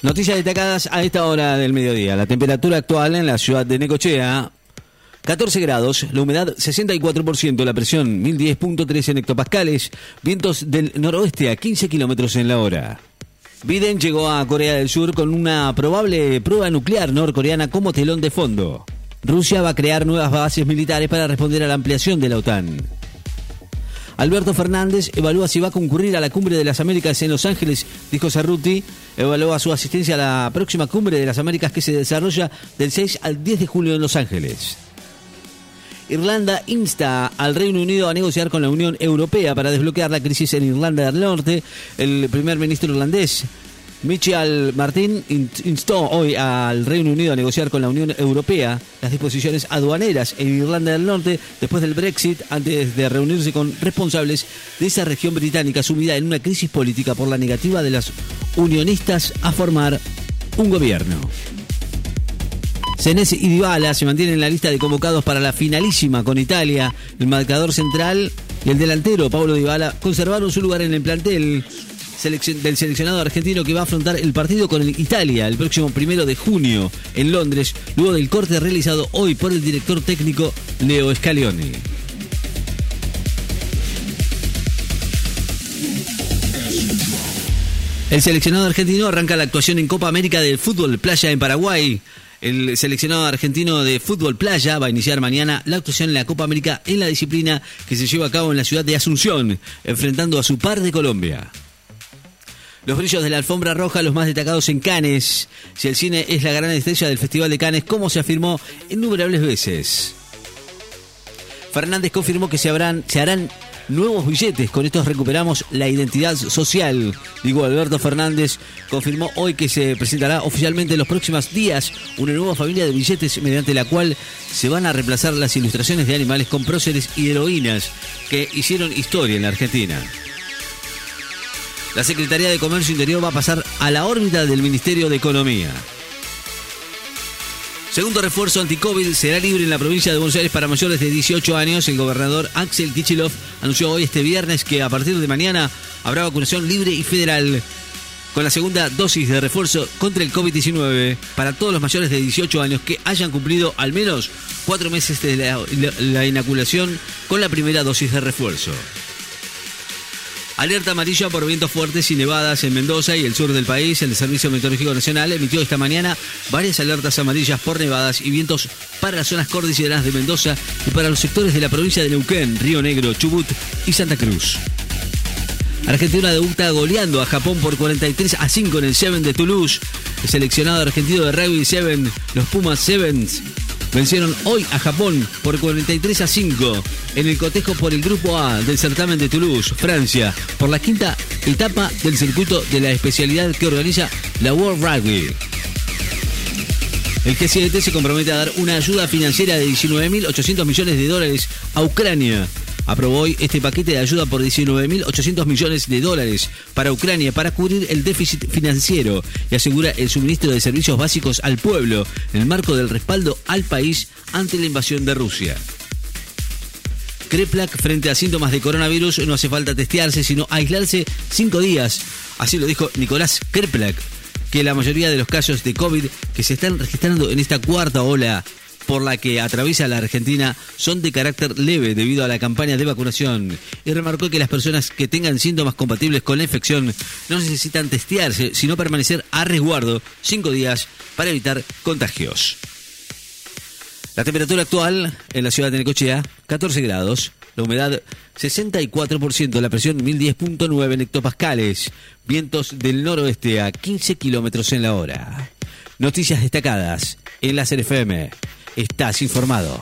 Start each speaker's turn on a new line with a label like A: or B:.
A: Noticias destacadas a esta hora del mediodía. La temperatura actual en la ciudad de Necochea, 14 grados, la humedad 64%, la presión 1010.3 en hectopascales, vientos del noroeste a 15 kilómetros en la hora. Biden llegó a Corea del Sur con una probable prueba nuclear norcoreana como telón de fondo. Rusia va a crear nuevas bases militares para responder a la ampliación de la OTAN. Alberto Fernández evalúa si va a concurrir a la Cumbre de las Américas en Los Ángeles, dijo Cerruti. Evalúa su asistencia a la próxima Cumbre de las Américas que se desarrolla del 6 al 10 de julio en Los Ángeles. Irlanda insta al Reino Unido a negociar con la Unión Europea para desbloquear la crisis en Irlanda del Norte. El primer ministro irlandés Michel Martin instó hoy al Reino Unido a negociar con la Unión Europea las disposiciones aduaneras en Irlanda del Norte después del Brexit, antes de reunirse con responsables de esa región británica sumida en una crisis política por la negativa de las unionistas a formar un gobierno. Senesi y Dybala se mantienen en la lista de convocados para la finalísima con Italia. El marcador central y el delantero Pablo Dybala conservaron su lugar en el plantel del seleccionado argentino que va a afrontar el partido con el Italia el próximo primero de junio en Londres, luego del corte realizado hoy por el director técnico Leo Scalioni. El seleccionado argentino arranca la actuación en Copa América del Fútbol Playa en Paraguay. El seleccionado argentino de fútbol playa va a iniciar mañana la actuación en la Copa América en la disciplina que se lleva a cabo en la ciudad de Asunción, enfrentando a su par de Colombia. Los brillos de la alfombra roja, los más destacados en Cannes. Si el cine es la gran estrella del Festival de Cannes, como se afirmó innumerables veces. Fernández confirmó que se, habrán, se harán nuevos billetes. Con estos recuperamos la identidad social. Digo, Alberto Fernández confirmó hoy que se presentará oficialmente en los próximos días una nueva familia de billetes mediante la cual se van a reemplazar las ilustraciones de animales con próceres y heroínas que hicieron historia en la Argentina. La Secretaría de Comercio Interior va a pasar a la órbita del Ministerio de Economía. Segundo refuerzo anti-COVID será libre en la provincia de Buenos Aires para mayores de 18 años. El gobernador Axel Kichilov anunció hoy este viernes que a partir de mañana habrá vacunación libre y federal con la segunda dosis de refuerzo contra el COVID-19 para todos los mayores de 18 años que hayan cumplido al menos cuatro meses de la, la inoculación con la primera dosis de refuerzo. Alerta amarilla por vientos fuertes y nevadas en Mendoza y el sur del país. El Servicio Meteorológico Nacional emitió esta mañana varias alertas amarillas por nevadas y vientos para las zonas cordilleranas de Mendoza y para los sectores de la provincia de Neuquén, Río Negro, Chubut y Santa Cruz. Argentina debuta goleando a Japón por 43 a 5 en el Seven de Toulouse. El seleccionado argentino de rugby Seven, los Pumas Sevens, vencieron hoy a Japón por 43 a 5 en el cotejo por el Grupo A del certamen de Toulouse, Francia, por la quinta etapa del circuito de la especialidad que organiza la World Rugby. El G7 se compromete a dar una ayuda financiera de 19.800 millones de dólares a Ucrania aprobó hoy este paquete de ayuda por 19.800 millones de dólares para Ucrania para cubrir el déficit financiero y asegura el suministro de servicios básicos al pueblo en el marco del respaldo al país ante la invasión de Rusia. Kreplak frente a síntomas de coronavirus no hace falta testearse, sino aislarse cinco días. Así lo dijo Nicolás Kreplak, que la mayoría de los casos de COVID que se están registrando en esta cuarta ola por la que atraviesa la Argentina son de carácter leve debido a la campaña de vacunación y remarcó que las personas que tengan síntomas compatibles con la infección no necesitan testearse, sino permanecer a resguardo cinco días para evitar contagios. La temperatura actual en la ciudad de Necochea, 14 grados. La humedad 64%, la presión 1010.9 en hectopascales. Vientos del noroeste a 15 kilómetros en la hora. Noticias destacadas en la CFM estás informado.